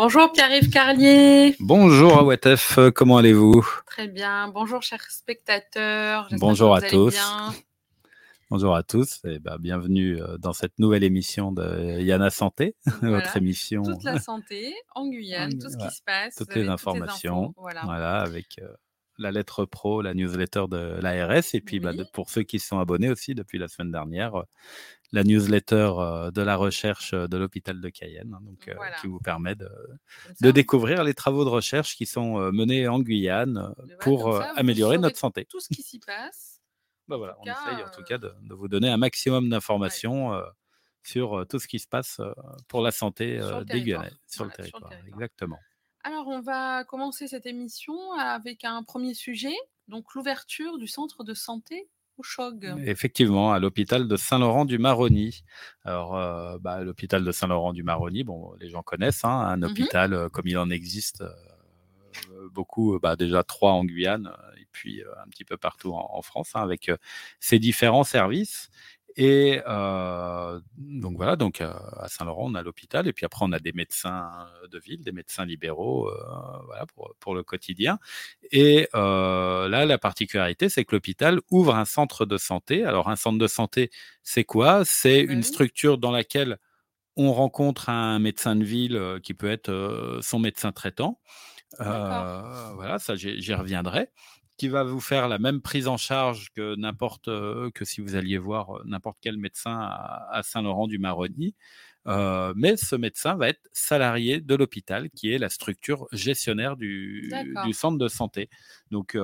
Bonjour Pierre-Yves Carlier. Bonjour Awatef, comment allez-vous? Très bien. Bonjour chers spectateurs. Bonjour à tous. Bonjour à tous et ben, bienvenue euh, dans cette nouvelle émission de Yana Santé, votre émission. Toute la santé en Guyane, tout ce qui se passe. Toutes les informations, voilà. avec euh, la lettre pro, la newsletter de l'ARS et puis bah, pour ceux qui sont abonnés aussi depuis la semaine dernière, euh, la newsletter de la recherche de l'hôpital de Cayenne, hein, donc, qui vous permet de, de, découvrir les travaux de recherche qui sont menés en Guyane pour améliorer notre santé. Tout ce qui s'y passe bah voilà, on essaye en tout cas de, vous donner un maximum d'informations sur tout ce qui se passe pour la santé des Guyanais sur le territoire. Exactement. Alors, on va commencer cette émission avec un premier sujet, donc l'ouverture du centre de santé Chog. Effectivement, à l'hôpital de Saint-Laurent-du-Maroni. Alors, bah, l'hôpital de Saint-Laurent-du-Maroni, bon, les gens connaissent, hein, un mmh hôpital comme il en existe beaucoup, bah, déjà trois en Guyane et puis un petit peu partout en, France, hein, avec ces différents services. Et donc voilà, donc à Saint-Laurent, on a l'hôpital, et puis après, on a des médecins de ville, des médecins libéraux, voilà, pour, pour, le quotidien. Et là, la particularité, c'est que l'hôpital ouvre un centre de santé. Alors, un centre de santé, c'est quoi? C'est une structure dans laquelle on rencontre un médecin de ville qui peut être son médecin traitant. Euh, voilà, ça j'y reviendrai qui va vous faire la même prise en charge que n'importe que si vous alliez voir n'importe quel médecin à, Saint-Laurent-du-Maroni. Euh, mais ce médecin va être salarié de l'hôpital, qui est la structure gestionnaire du, du centre de santé. Donc,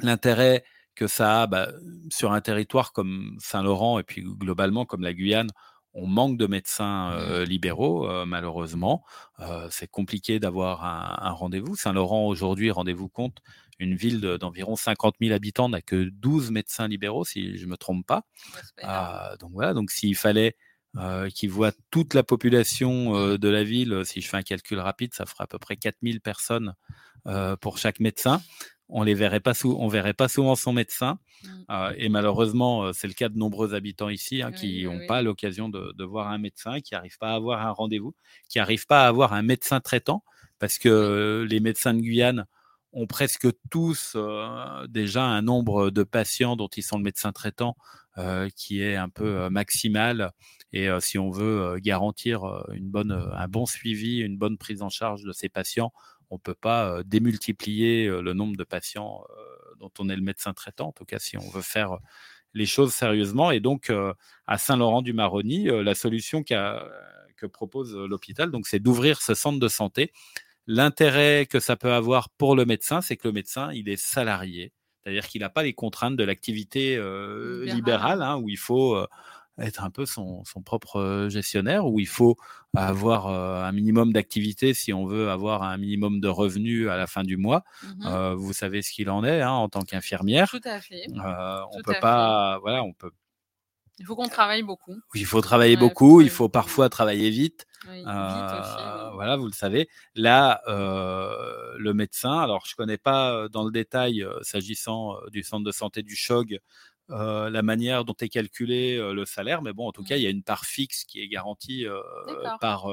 l'intérêt que ça a bah, sur un territoire comme Saint-Laurent et puis globalement comme la Guyane, on manque de médecins mmh. libéraux, malheureusement. c'est compliqué d'avoir un, rendez-vous. Saint-Laurent, aujourd'hui, rendez-vous compte, une ville d'environ 50 000 habitants n'a que 12 médecins libéraux, si je ne me trompe pas. Ah, donc voilà, donc s'il fallait qu'ils voient toute la population de la ville, si je fais un calcul rapide, ça fera à peu près 4000 personnes pour chaque médecin on les verrait pas sous, on verrait pas souvent son médecin. Mmh. Euh, et malheureusement, euh, c'est le cas de nombreux habitants ici hein, qui n'ont pas l'occasion de, voir un médecin, qui n'arrivent pas à avoir un rendez-vous, qui n'arrivent pas à avoir un médecin traitant, parce que les médecins de Guyane ont presque tous euh, déjà un nombre de patients dont ils sont le médecin traitant qui est un peu maximal. Et si on veut garantir une bonne, un bon suivi, une bonne prise en charge de ces patients, on ne peut pas démultiplier le nombre de patients dont on est le médecin traitant, en tout cas si on veut faire les choses sérieusement. Et donc, à Saint-Laurent-du-Maroni, la solution que propose l'hôpital, donc, c'est d'ouvrir ce centre de santé. L'intérêt que ça peut avoir pour le médecin, c'est que le médecin, il est salarié, c'est-à-dire qu'il n'a pas les contraintes de l'activité libérale, hein, où il faut être un peu son, propre gestionnaire, où il faut avoir un minimum d'activité si on veut avoir un minimum de revenus à la fin du mois? Mmh vous savez ce qu'il en est hein, en tant qu'infirmière. Tout à fait. on peut pas, voilà, on peut. Il faut qu'on travaille beaucoup. Il faut travailler beaucoup. Il faut parfois travailler vite. Voilà, vous le savez. Là, le médecin, alors je connais pas dans le détail s'agissant du centre de santé du CHOG euh, la manière dont est calculé euh, le salaire, mais bon, en tout cas, il y a une part fixe qui est garantie euh, par,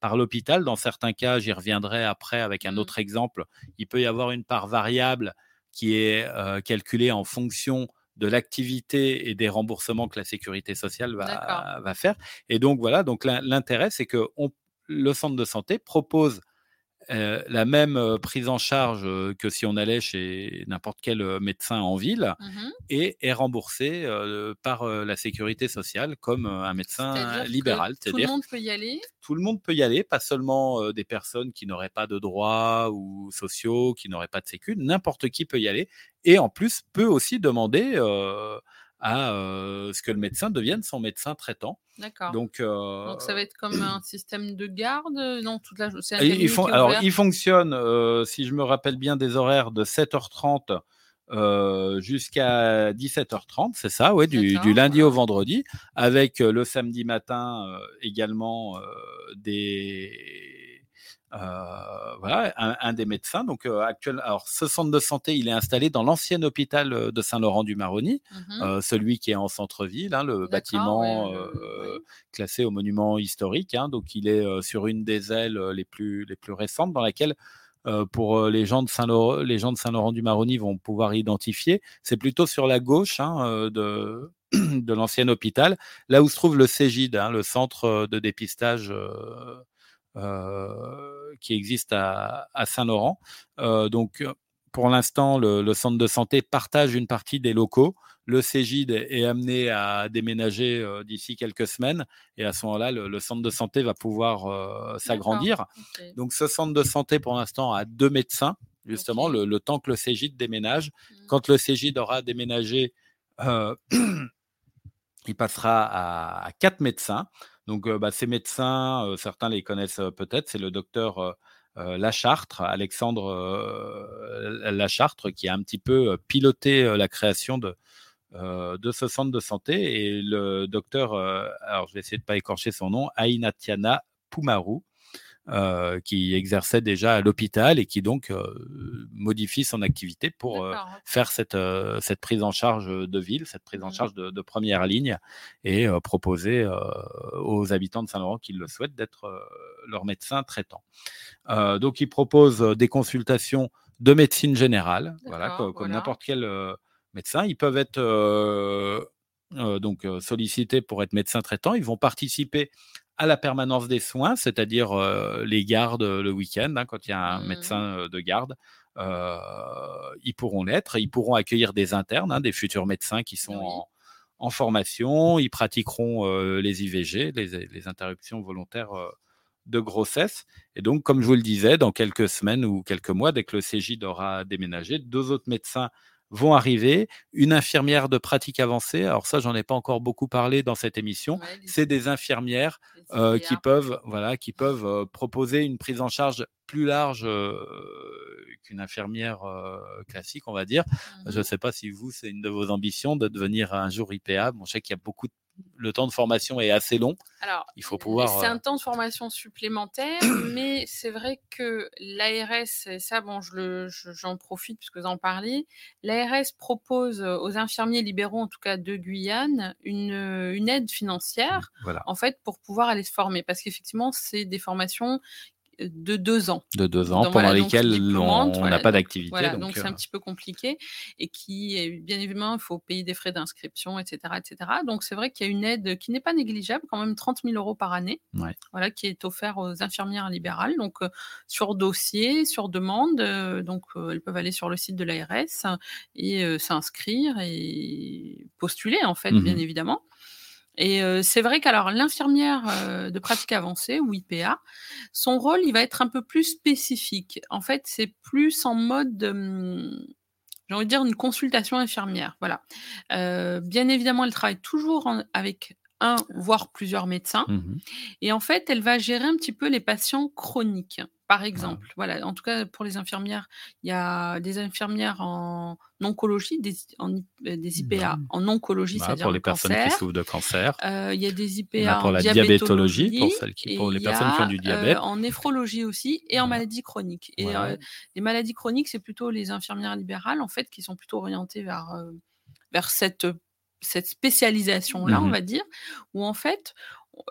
par l'hôpital. Dans certains cas, j'y reviendrai après avec un mmh. autre exemple, il peut y avoir une part variable qui est calculée en fonction de l'activité et des remboursements que la sécurité sociale va, va faire. Et donc voilà, donc l'intérêt, c'est que le centre de santé propose euh, la même prise en charge que si on allait chez n'importe quel médecin en ville mmh et est remboursée par la sécurité sociale comme un médecin libéral. Tout le monde peut y aller? Tout le monde peut y aller, pas seulement des personnes qui n'auraient pas de droits ou sociaux, qui n'auraient pas de sécu, n'importe qui peut y aller et en plus peut aussi demander à ce que le médecin devienne son médecin traitant. D'accord. Donc, Donc, ça va être comme un système de garde Non, toute la il, alors, il fonctionne, si je me rappelle bien, des horaires de 7h30 jusqu'à 17h30, c'est ça, ouais, du, du lundi au vendredi, avec le samedi matin également des voilà, un, des médecins. Donc actuel, alors ce centre de santé, il est installé dans l'ancien hôpital de Saint-Laurent-du-Maroni, mmh celui qui est en centre-ville, hein, le bâtiment classé au monument historique. Hein. donc il est sur une des ailes les plus les plus récentes, dans laquelle pour les gens de Saint-Laurent, les gens de Saint-Laurent-du-Maroni vont pouvoir identifier. C'est plutôt sur la gauche hein, de de l'ancien hôpital, là où se trouve le CEGID, le centre de dépistage euh, qui existe à, Saint-Laurent. Euh, donc, pour l'instant, le, centre de santé partage une partie des locaux. Le CEGID est amené à déménager euh, d'ici quelques semaines et à ce moment-là, le, centre de santé va pouvoir s'agrandir. Donc, ce centre de santé, pour l'instant, a deux médecins, justement, le, temps que le CEGID déménage. Mmh. Quand le CEGID aura déménagé, il passera à, à, quatre médecins. Donc, bah, ces médecins, certains les connaissent peut-être, c'est le docteur Lachartre, Alexandre Lachartre, qui a un petit peu piloté la création de, ce centre de santé, et le docteur, alors je vais essayer de ne pas écorcher son nom, Ainatiana Pumaru, euh, qui exerçait déjà à l'hôpital et qui donc euh, modifie son activité pour euh, faire cette, cette prise en charge de ville, cette prise en mmh. charge de, première ligne et proposer aux habitants de Saint-Laurent qui le souhaitent d'être leur médecin traitant. donc il propose des consultations de médecine générale, voilà, comme, n'importe quel médecin. Ils peuvent être donc sollicités pour être médecin traitant. Ils vont participer à la permanence des soins, c'est-à-dire euh, les gardes le week-end, hein, quand il y a un mmh. médecin euh, de garde, euh, ils pourront l'être. Ils pourront accueillir des internes, hein, des futurs médecins qui sont en, formation. Ils pratiqueront les IVG, les, interruptions volontaires de grossesse. Et donc, comme je vous le disais, dans quelques semaines ou quelques mois, dès que le CJ aura déménagé, deux autres médecins vont arriver. Une infirmière de pratique avancée, alors ça, j'en ai pas encore beaucoup parlé dans cette émission. c'est des infirmières euh, qui peuvent, voilà, qui peuvent euh, proposer une prise en charge plus large euh, qu'une infirmière classique, on va dire. Je ne mmh sais pas si vous, c'est une de vos ambitions de devenir un jour IPA. Bon, je sais qu'il y a beaucoup de le temps de formation est assez long. Alors, il faut pouvoir. C'est un temps de formation supplémentaire, mais c'est vrai que l'ARS, ça, bon, je j'en profite puisque vous en parlez. L'ARS propose aux infirmiers libéraux, en tout cas de Guyane, une, une aide financière, en fait, pour pouvoir aller se former, parce qu'effectivement, c'est des formations de deux ans. De deux ans, pendant lesquels on n'a pas d'activité. donc c'est un euh, petit peu compliqué et qui, bien évidemment, il faut payer des frais d'inscription, etc., etc. Donc c'est vrai qu'il y a une aide qui n'est pas négligeable, quand même 30 000 euros par année, voilà, qui est offert aux infirmières libérales, donc euh, sur dossier, sur demande. Euh, donc elles peuvent aller sur le site de l'ARS et s'inscrire et postuler, en fait, bien mmh évidemment. Et c'est vrai qu'alors l'infirmière de pratique avancée ou IPA, son rôle il va être un peu plus spécifique. En fait, c'est plus en mode j'ai envie de dire une consultation infirmière. Voilà. bien évidemment, elle travaille toujours avec un voire plusieurs médecins. Mmh Et en fait, elle va gérer un petit peu les patients chroniques par exemple. Voilà, en tout cas pour les infirmières, il y a des infirmières en oncologie, des, des IPA mmh. en oncologie, c'est-à-dire pour les personnes qui souffrent de cancer. Euh, il y a des IPA pour la diabétologie, pour, celles qui, pour les personnes qui ont du diabète. en néphrologie aussi et en maladies chroniques. Et les maladies chroniques, c'est plutôt les infirmières libérales en fait qui sont plutôt orientées vers vers cette cette spécialisation-là, on mmh va dire, où en fait,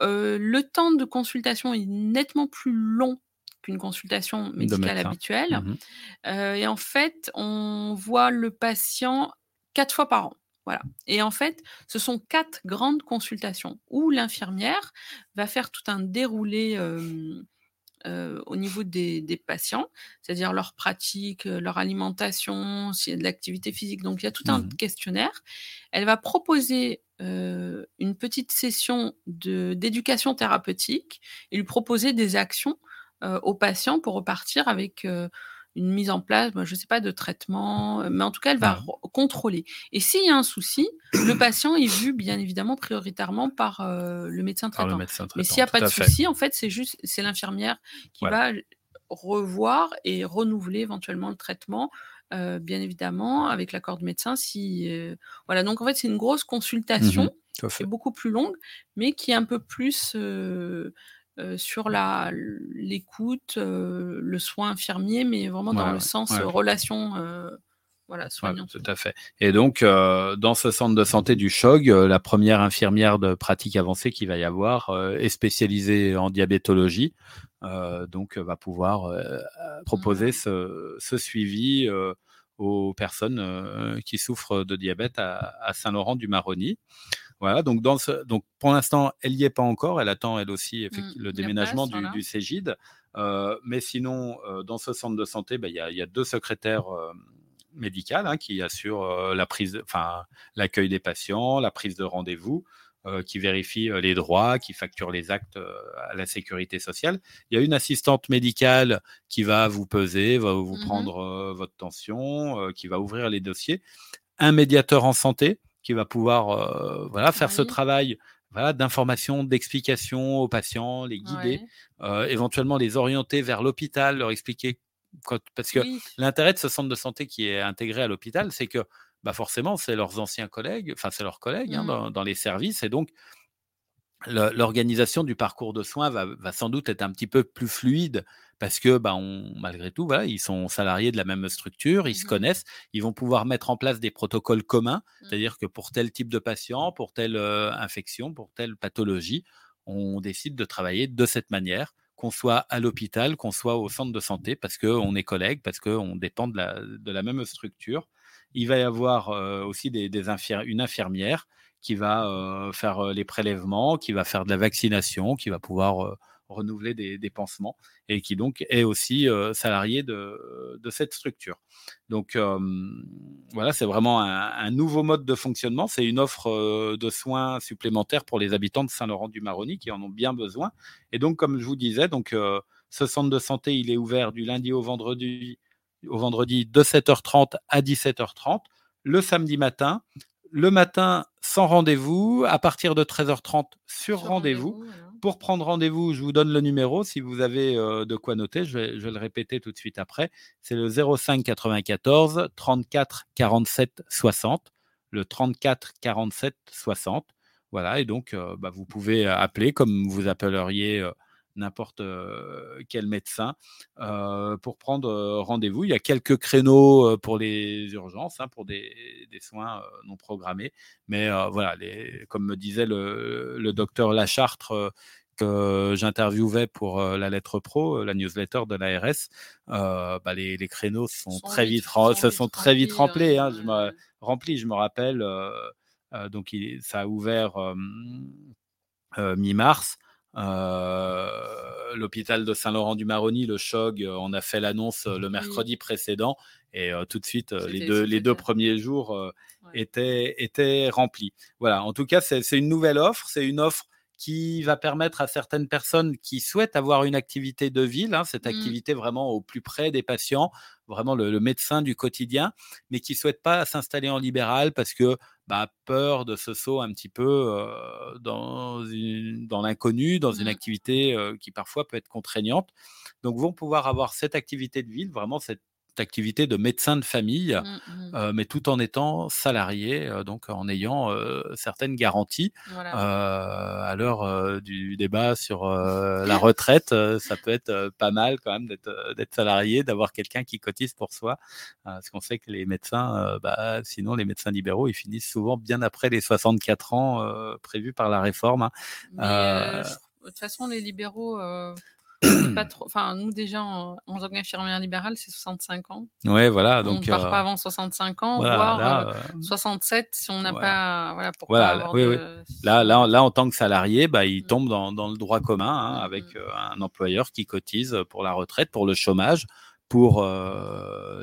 le temps de consultation est nettement plus long qu'une consultation médicale habituelle. Mmh et en fait, on voit le patient quatre fois par an. Voilà. Et en fait, ce sont quatre grandes consultations où l'infirmière va faire tout un déroulé au niveau des, patients, c'est-à-dire leur pratique, leur alimentation, s'il y a de l'activité physique. Donc, il y a tout un mmh questionnaire. Elle va proposer une petite session d'éducation thérapeutique et lui proposer des actions euh, aux patients pour repartir avec euh, une mise en place, je ne sais pas, de traitement, euh, mais en tout cas, elle va contrôler. Et s'il y a un souci, le patient est vu bien évidemment prioritairement par le médecin traitant. mais s'il n'y a pas de souci, en fait, c'est juste, c'est l'infirmière qui va revoir et renouveler éventuellement le traitement. bien évidemment, avec l'accord du médecin. Si voilà, donc en fait c'est une grosse consultation, mmh qui est beaucoup plus longue, mais qui est un peu plus sur la l'écoute, le soin infirmier, mais vraiment dans le sens relation voilà, tout à fait. Et donc, dans ce centre de santé du CHOG, la première infirmière de pratique avancée qu'il va y avoir est spécialisée en diabétologie. donc, va pouvoir proposer ce, suivi aux personnes qui souffrent de diabète à, Saint-Laurent-du-Maroni. Voilà, donc, dans ce, donc pour l'instant, elle n'y est pas encore. Elle attend, elle aussi, mmh, le déménagement du, du, Cégide. mais sinon, dans ce centre de santé, bah, il y, a deux secrétaires médicales hein, qui assurent la prise, enfin, l'accueil des patients, la prise de rendez-vous. qui vérifie les droits, qui facture les actes à la sécurité sociale. Il y a une assistante médicale qui va vous peser, va vous mmh prendre votre tension, qui va ouvrir les dossiers. Un médiateur en santé qui va pouvoir voilà, faire ce travail voilà, d'information, d'explication aux patients, les guider, euh, éventuellement les orienter vers l'hôpital, leur expliquer. parce que l'intérêt de ce centre de santé qui est intégré à l'hôpital, c'est que bah forcément, c'est leurs anciens collègues, enfin, c'est leurs collègues hein, mmh. dans, dans, les services. Et donc, l'organisation du parcours de soins va, va, sans doute être un petit peu plus fluide parce que bah, on, malgré tout, voilà, ils sont salariés de la même structure, ils se mmh connaissent, ils vont pouvoir mettre en place des protocoles communs, mmh. c'est-à-dire que pour tel type de patient, pour telle infection, pour telle pathologie, on décide de travailler de cette manière, qu'on soit à l'hôpital, qu'on soit au centre de santé, parce qu'on est collègues, parce qu'on dépend de la, de la, même structure. Il va y avoir aussi des, des une infirmière qui va faire les prélèvements, qui va faire de la vaccination, qui va pouvoir renouveler des, pansements et qui donc est aussi salarié de, cette structure. Donc voilà, c'est vraiment un, nouveau mode de fonctionnement. C'est une offre de soins supplémentaires pour les habitants de Saint-Laurent-du-Maroni qui en ont bien besoin. Et donc, comme je vous disais, donc ce centre de santé, il est ouvert du lundi au vendredi, au vendredi de 7h30 à 17h30 le samedi matin, le matin sans rendez-vous, à partir de 13h30 sur, rendez-vous. Pour prendre rendez-vous, je vous donne le numéro si vous avez euh, de quoi noter. Je vais, le répéter tout de suite après. C'est le 05 94 34 47 60. Le 34 47 60. Voilà, et donc euh, bah, vous pouvez appeler comme vous appelleriez euh, n'importe quel médecin pour prendre rendez-vous. Il y a quelques créneaux pour les urgences, hein, pour des, soins non programmés. Mais voilà, les, comme me disait le, docteur Lachartre, que j'interviewais pour la lettre pro, la newsletter de l'ARS, bah les, créneaux sont, très vite, se sont très vite remplis. Hein, je me, remplis, je me rappelle. donc ça a ouvert mi-mars. Euh, l'hôpital de Saint-Laurent-du-Maroni, le CHOG, euh, on a fait l'annonce euh, le mercredi précédent et tout de suite, les deux, les deux premiers jours étaient, étaient remplis. Voilà, en tout cas, c'est une nouvelle offre. C'est une offre qui va permettre à certaines personnes qui souhaitent avoir une activité de ville, hein, cette mmh. activité vraiment au plus près des patients, vraiment le, médecin du quotidien, mais qui ne souhaitent pas s'installer en libéral parce que bah, peur de ce saut un petit peu dans, dans l'inconnu, dans une mmh. activité qui parfois peut être contraignante. Donc vont pouvoir avoir cette activité de ville, vraiment cette activité de médecin de famille, mmh, mmh. Euh, mais tout en étant salarié, euh, donc en ayant euh, certaines garanties. à l'heure du débat sur la retraite, ça peut être pas mal quand même d'être salarié, d'avoir quelqu'un qui cotise pour soi, parce qu'on sait que les médecins, bah, sinon les médecins libéraux, ils finissent souvent bien après les 64 ans prévus par la réforme. Hein. de toute façon, les libéraux pas trop. Enfin, nous, déjà, en, en tant qu'infirmière libérale, c'est 65 ans. Ouais, voilà. Donc, on ne part pas avant 65 ans, voire 67 si on n'a pas. Voilà, pour voilà, là, oui, oui. Là, là, là, en tant que salarié, bah, il mmh. tombe dans, dans, le droit commun hein, mmh, avec mmh. un employeur qui cotise pour la retraite, pour le chômage, pour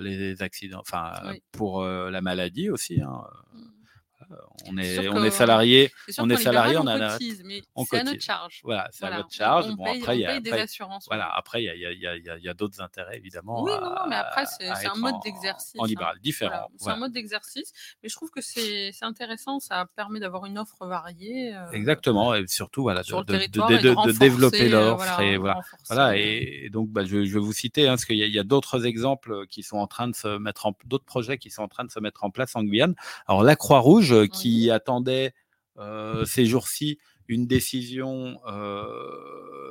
les accidents, enfin, pour la maladie aussi. Hein on est, on est salarié, on est salarié, on, a cotise, mais c'est à notre charge. Voilà, c'est à notre charge. bon, après, il y a des assurances. Voilà, après, il y a, y a, y a, y a d'autres intérêts évidemment. Oui, non, non, mais après, c'est un mode d'exercice. En, libéral, hein. différent. C'est un mode d'exercice, mais je trouve que c'est intéressant. Ça permet d'avoir une offre variée. Euh, Exactement, et surtout, voilà, de, de, développer euh, l'offre et voilà, voilà, et donc, bah, je, vais vous citer, hein, parce qu'il y a, d'autres exemples qui sont en train de se mettre en, d'autres projets qui sont en train de se mettre en place en Guyane. Alors la Croix Rouge qui attendait ces jours-ci une décision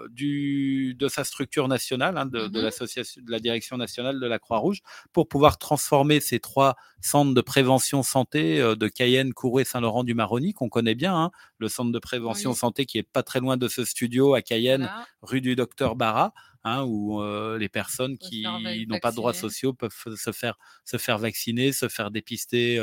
du, de sa structure nationale, hein, de, de, mmh l'association, de la direction nationale de la Croix-Rouge, pour pouvoir transformer ces trois centres de prévention santé de Cayenne, et Saint-Laurent-du-Maroni, qu'on connaît bien, hein, le centre de prévention santé qui est pas très loin de ce studio à Cayenne, rue du Docteur Barra. Hein, où les personnes qui n'ont pas de droits sociaux peuvent se faire, se faire vacciner, se faire dépister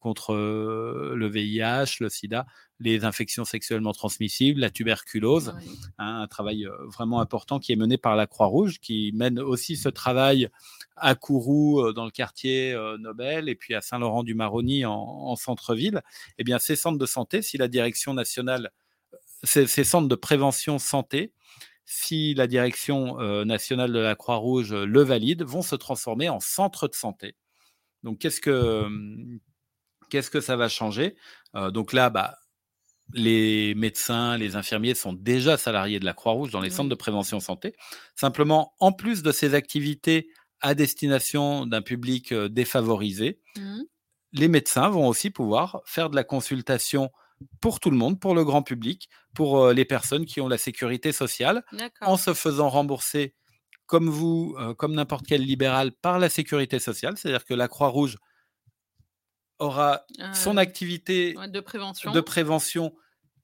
contre le VIH, le sida, les infections sexuellement transmissibles, la tuberculose. Hein, un travail vraiment important qui est mené par la Croix-Rouge, qui mène aussi ce travail à Kourou, dans le quartier Nobel, et puis à Saint-Laurent-du-Maroni en, centre-ville. Eh bien, ces centres de santé, si la direction nationale, ces, centres de prévention santé, si la direction nationale de la Croix-Rouge le valide, vont se transformer en centres de santé. Donc, qu'est-ce que, Qu'est-ce que ça va changer? Euh, Donc là, bah, les médecins, les infirmiers sont déjà salariés de la Croix-Rouge dans les centres de prévention santé. Simplement, en plus de ces activités à destination d'un public euh, défavorisé, mmh. les médecins vont aussi pouvoir faire de la consultation pour tout le monde, pour le grand public, pour euh, les personnes qui ont la sécurité sociale, en se faisant rembourser comme vous, comme n'importe quel libéral, par la sécurité sociale. C'est-à-dire que la Croix-Rouge aura son activité de, prévention. de prévention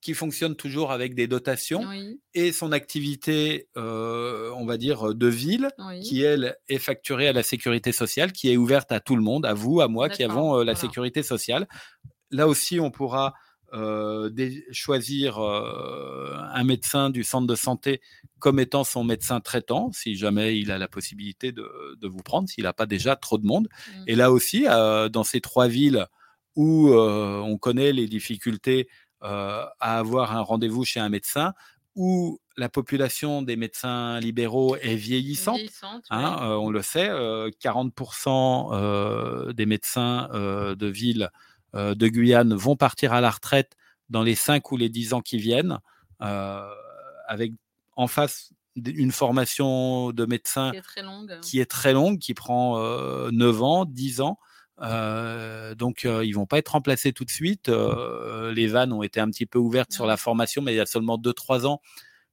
qui fonctionne toujours avec des dotations et son activité, euh, on va dire, de ville, qui, elle, est facturée à la sécurité sociale, qui est ouverte à tout le monde, à vous, à moi, qui avons euh, la sécurité sociale. Là aussi, on pourra euh, choisir un médecin du centre de santé comme étant son médecin traitant, si jamais il a la possibilité de, vous prendre, s'il n'a pas déjà trop de monde. Mmh. Et là aussi, dans ces trois villes où on connaît les difficultés à avoir un rendez-vous chez un médecin, où la population des médecins libéraux est vieillissante. Hein, on le sait, 40% des médecins de ville de Guyane vont partir à la retraite dans les 5 ou les 10 ans qui viennent, avec en face une formation de médecin qui est très longue, qui, est très longue, qui prend 9 ans, 10 ans. Euh, donc, euh, ils vont pas être remplacés tout de suite. Euh, les vannes ont été un petit peu ouvertes sur la formation, mais il y a seulement 2-3 ans.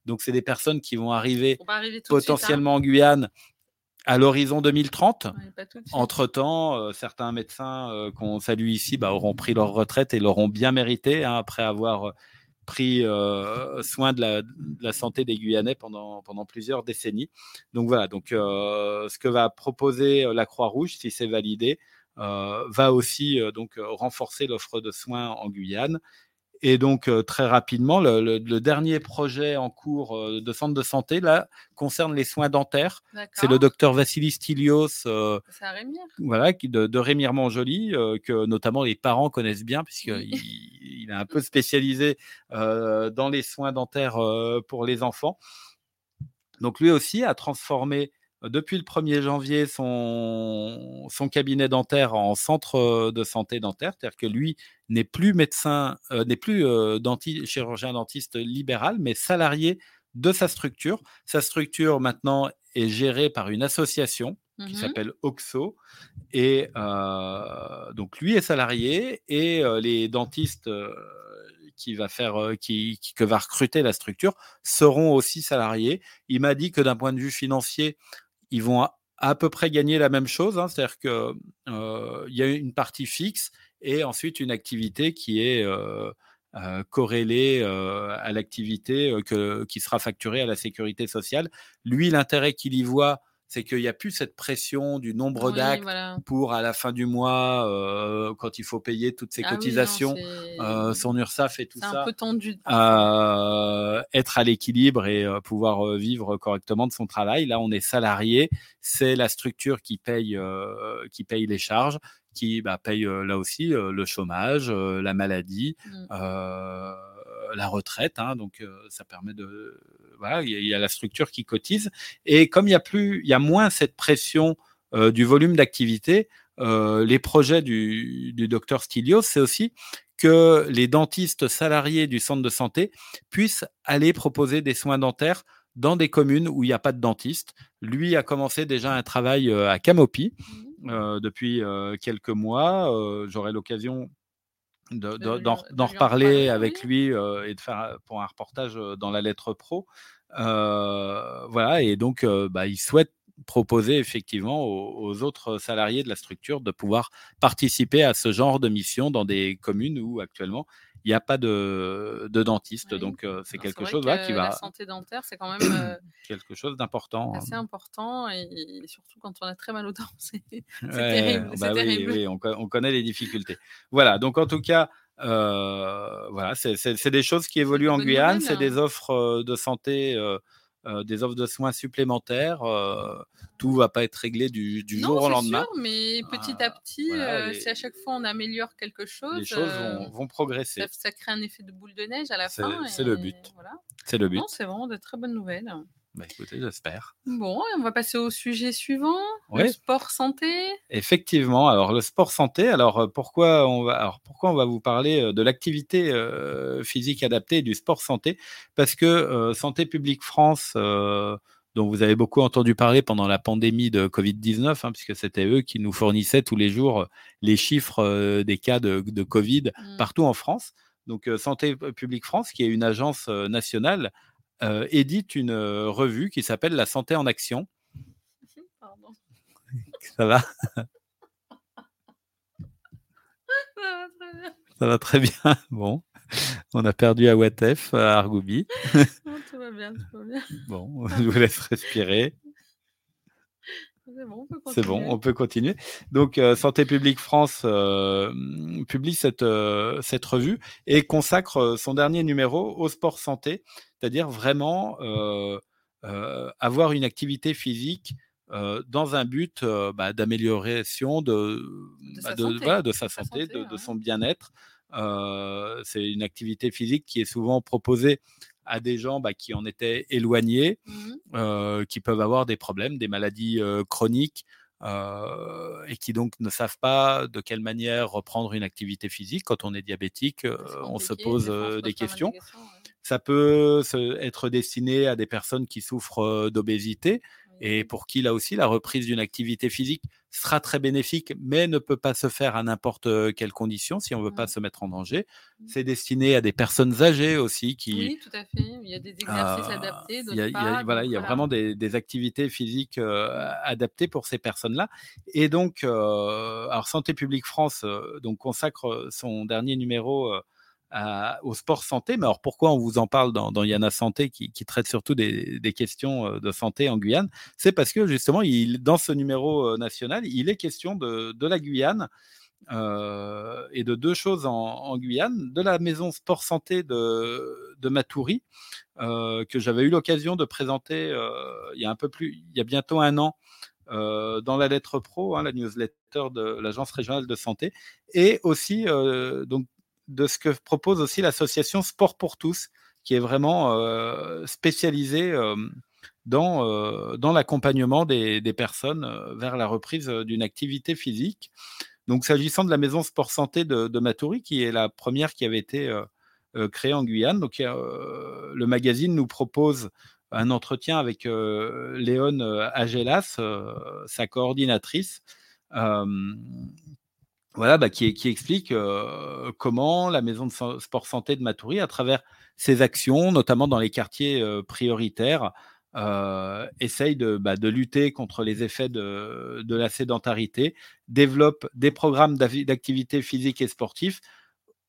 Donc, c'est des personnes qui vont arriver, hein. potentiellement en Guyane à l'horizon 2030. Entre-temps, certains médecins qu'on salue ici bah, auront pris leur retraite et l'auront bien mérité hein, après avoir pris soin de la, de la, santé des Guyanais pendant, pendant plusieurs décennies. Donc voilà, donc, ce que va proposer la Croix-Rouge, si c'est validé, euh, va aussi euh, donc euh, renforcer l'offre de soins en Guyane. Et donc, très rapidement, le, dernier projet en cours de centre de santé, là, concerne les soins dentaires. C'est le docteur Vassilis Stilios, voilà, de, de Rémire-Montjoly, que notamment les parents connaissent bien, puisqu'il il est un peu spécialisé dans les soins dentaires pour les enfants. Donc, lui aussi a transformé depuis le 1er janvier son, son cabinet dentaire en centre de santé dentaire, c'est-à-dire que lui n'est plus médecin, euh, n'est plus euh, chirurgien dentiste libéral, mais salarié de sa structure. Sa structure maintenant est gérée par une association qui mmh s'appelle OXO. Et euh, donc lui est salarié et les dentistes qui va faire, qui, que va recruter la structure seront aussi salariés. Il m'a dit que d'un point de vue financier, ils vont à, peu près gagner la même chose. Hein. C'est-à-dire qu'il euh, y a une partie fixe et ensuite une activité qui est euh, euh, corrélée à l'activité qui sera facturée à la sécurité sociale. Lui, l'intérêt qu'il y voit, c'est qu'il n'y a plus cette pression du nombre d'actes pour à la fin du mois, euh, quand il faut payer toutes ces ah cotisations, euh, son URSAF et tout ça. un peu tendu. Euh, être à l'équilibre et pouvoir vivre correctement de son travail. Là, on est salarié, c'est la structure qui paye, qui paye les charges, qui bah, paye là aussi le chômage, la maladie. Mmh. La retraite, hein, donc ça permet de il y, a la structure qui cotise. Et comme il y a plus, il y a moins cette pression euh, du volume d'activité, euh, les projets du, docteur Stilios, c'est aussi que les dentistes salariés du centre de santé puissent aller proposer des soins dentaires dans des communes où il n'y a pas de dentiste. Lui a commencé déjà un travail euh, à Camopi mmh. depuis quelques mois. J'aurai l'occasion d'en reparler avec lui et de faire pour un reportage dans la lettre pro. voilà, et donc bah, il souhaite proposer effectivement aux, autres salariés de la structure de pouvoir participer à ce genre de mission dans des communes où actuellement il n'y a pas de, dentiste. Donc c'est quelque chose là, qui va. La santé dentaire, c'est quand même quelque chose d'important. Hein. Assez important et, surtout quand on a très mal aux dents, c'est terrible. Bah oui, on, on, connaît les difficultés. Voilà, donc en tout cas. voilà, c'est des choses qui évoluent en Guyane, c'est des hein. offres de santé euh, des offres de soins supplémentaires. Euh, tout va pas être réglé du, jour au lendemain. Sûr, mais petit à petit, euh, si à chaque fois on améliore quelque chose, les choses vont, progresser. Ça, crée un effet de boule de neige à la fin. C'est le but. C'est le but. C'est vraiment de très bonnes nouvelles. Bah, écoutez, j'espère. Bon, on va passer au sujet suivant, le sport santé. Effectivement, alors le sport santé, alors euh, pourquoi on va, alors pourquoi on va vous parler euh, de l'activité euh, physique adaptée et du sport santé? Parce que Santé publique France, dont vous avez beaucoup entendu parler pendant la pandémie de Covid-19, hein, puisque c'était eux qui nous fournissaient tous les jours les chiffres des cas de, Covid mmh. partout en France. Donc Santé publique France, qui est une agence nationale, euh, édite une euh, revue qui s'appelle La santé en action. Pardon. Ça va? Ça va très bien. Bon, on a perdu à Watef, à Argoubi. tout va bien, tout va bien. Bon, je vous laisse respirer. C'est bon, on peut continuer. Donc, euh, Santé publique France euh, publie cette, euh, cette revue et consacre son dernier numéro au sport santé, c'est-à-dire vraiment avoir une activité physique dans un but bah, d'amélioration de, de, sa bah, santé, de, son bien-être. C'est une activité physique qui est souvent proposée à des gens bah, qui en étaient éloignés, mmh euh, qui peuvent avoir des problèmes, des maladies euh, chroniques. Euh, et qui donc ne savent pas de quelle manière reprendre une activité physique. Quand on est diabétique, on se pose des questions. Ça peut être destiné à des personnes qui souffrent d'obésité et pour qui, là aussi, la reprise d'une activité physique sera très bénéfique, mais ne peut pas se faire à n'importe quelle condition si on ne veut pas se mettre en danger. Mmh. C'est destiné à des personnes âgées aussi qui. Oui, tout à fait. Il y a des exercices adaptés. Il y a, voilà, il y a vraiment des, activités physiques adaptées pour ces personnes-là. Et donc, alors Santé publique France donc consacre son dernier numéro au sport santé. Mais alors pourquoi on vous en parle dans, Yana Santé qui, traite surtout des, questions euh, de santé en Guyane? C'est parce que justement, dans ce numéro euh, national, il est question de, la Guyane. Euh, et de deux choses en, Guyane, de la maison sport santé de, de Matoury, que j'avais eu l'occasion de présenter il y a un peu plus, il y a bientôt un an, dans la lettre pro, hein, la newsletter de l'agence régionale de santé, et aussi donc de ce que propose aussi l'association Sport pour tous, qui est vraiment euh, spécialisée euh, dans, euh, dans l'accompagnement des, personnes vers la reprise d'une activité physique. Donc, s'agissant de la maison Sport Santé de, de, Matoury, qui est la première qui avait été créée en Guyane, donc le magazine nous propose un entretien avec Léon Agelas, sa coordinatrice, voilà, bah, qui, explique comment la maison de sport santé de Matoury, à travers ses actions, notamment dans les quartiers prioritaires, essaye bah, de, lutter contre les effets de, la sédentarité, développe des programmes d'activité physique et sportif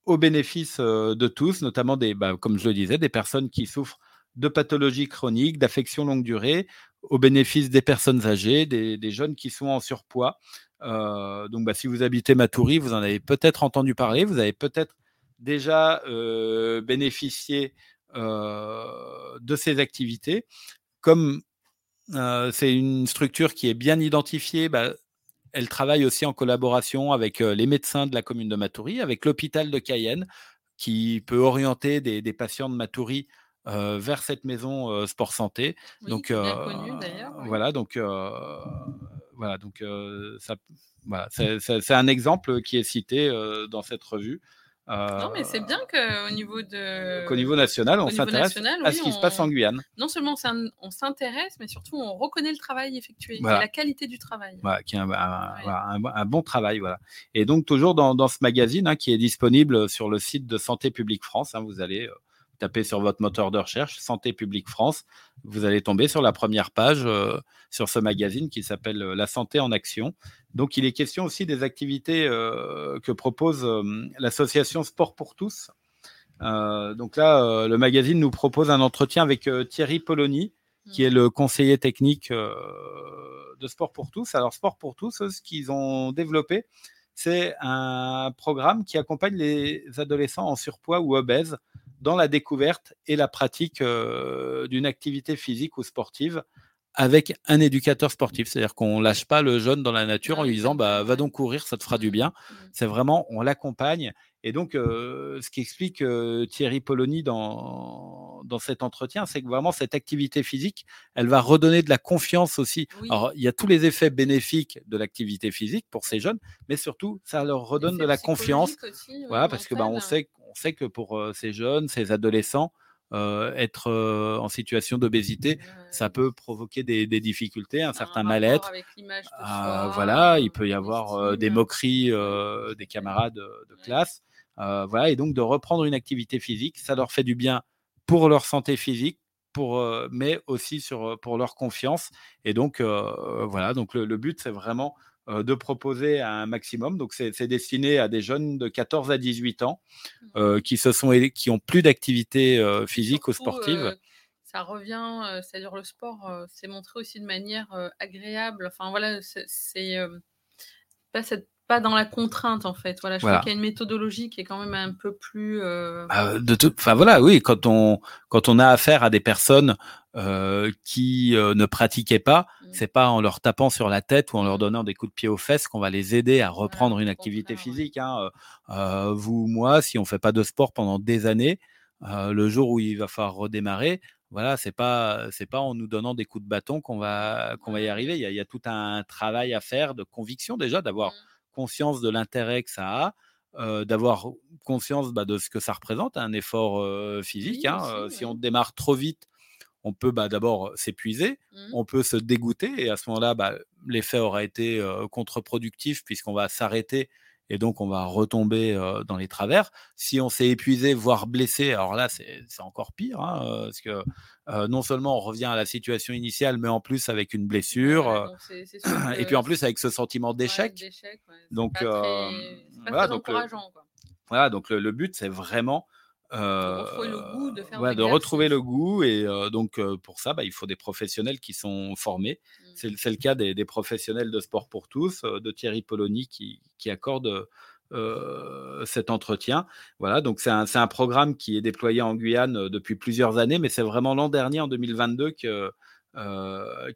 au bénéfice de tous, notamment des, bah, comme je le disais, des personnes qui souffrent de pathologies chroniques, d'affections longue durée, au bénéfice des personnes âgées, des jeunes qui sont en surpoids. Euh, donc, bah, si vous habitez Matoury, vous en avez peut-être entendu parler, vous avez peut-être déjà euh, bénéficié euh, de ces activités. Comme c'est une structure qui est bien identifiée, bah, elle travaille aussi en collaboration avec les médecins de la commune de Matoury, avec l'hôpital de Cayenne, qui peut orienter des, patients de Matoury vers cette maison sport santé. donc voilà, donc voilà, donc ça, c'est un exemple qui est cité dans cette revue. non, mais c'est bien qu'au niveau de. Qu'au niveau national, on s'intéresse à ce qui se passe en Guyane. Non seulement on s'intéresse, mais surtout on reconnaît le travail effectué, la qualité du travail. Voilà, qui est un, bon travail. Voilà. Et donc, toujours dans, ce magazine hein, qui est disponible sur le site de Santé publique France, hein, vous allez tapez sur votre moteur de recherche Santé publique France, vous allez tomber sur la première page euh, sur ce magazine qui s'appelle euh, La santé en action. Donc il est question aussi des activités euh, que propose l'association Sport pour tous. donc là, le magazine nous propose un entretien avec Thierry Polony, qui est le conseiller technique de Sport pour tous. Alors Sport pour tous, ce qu'ils ont développé, c'est un programme qui accompagne les adolescents en surpoids ou obèses dans la découverte et la pratique euh, d'une activité physique ou sportive avec un éducateur sportif. C'est-à-dire qu'on lâche pas le jeune dans la nature en lui disant bah, va donc courir, ça te fera du bien. Mmh. C'est vraiment, on l'accompagne. Et donc, euh, ce qui explique euh, Thierry Polony dans, dans cet entretien, c'est que vraiment cette activité physique, elle va redonner de la confiance aussi. Alors, il y a tous les effets bénéfiques de l'activité physique pour ces jeunes, mais surtout, ça leur redonne de la confiance. voilà, parce que bah, on sait on sait que pour ces jeunes, ces adolescents, être en situation d'obésité, ça peut provoquer des, difficultés, un, certain mal-être. Ah, voilà, il peut y avoir des moqueries des camarades de classe. Voilà, et donc de reprendre une activité physique, ça leur fait du bien pour leur santé physique, pour, mais aussi sur, pour leur confiance. Et donc, voilà, donc le but, c'est vraiment euh, de proposer un maximum. Donc, c'est destiné à des jeunes de 14 à 18 ans mmh. euh, qui, se sont, qui ont plus d'activité euh, physique ou sportive. ça revient, c'est-à-dire le sport, c'est montré aussi de manière agréable. Enfin, voilà, c'est pas cette pas dans la contrainte en fait. Voilà, je crois qu'il y a une méthodologie qui est quand même un peu plus. Euh... Ah, de tout... Enfin voilà, oui, quand on quand on a affaire à des personnes euh, qui euh, ne pratiquaient pas, mmh. c'est pas en leur tapant sur la tête ou en leur mmh. donnant des coups de pied aux fesses qu'on va les aider à reprendre une activité physique. Hein. Euh, vous, moi, si on fait pas de sport pendant des années, le jour où il va falloir redémarrer, voilà, c'est pas c'est pas en nous donnant des coups de bâton qu'on va qu'on va y arriver. Il y, a, il y, a, tout un travail à faire de conviction déjà, d'avoir mmh conscience de l'intérêt que ça a, d'avoir conscience bah, de ce que ça représente, un effort physique. Hein, si on démarre trop vite, on peut bah, d'abord s'épuiser, mmh. on peut se dégoûter, et à ce moment-là, bah, l'effet aura été contre-productif puisqu'on va s'arrêter et donc on va retomber dans les travers. Si on s'est épuisé, voire blessé, alors là c'est encore pire, hein, parce que non seulement on revient à la situation initiale, mais en plus avec une blessure, et puis en plus avec ce sentiment d'échec. donc voilà, donc, voilà, donc le, but c'est vraiment de, retrouver le goût et donc pour ça, bah, il faut des professionnels qui sont formés. Mmh. C'est le cas des, professionnels de sport pour tous, de Thierry Polony qui, qui accorde cet entretien. Voilà, donc c'est un, un, programme qui est déployé en Guyane depuis plusieurs années, mais c'est vraiment l'an dernier, en 2022, que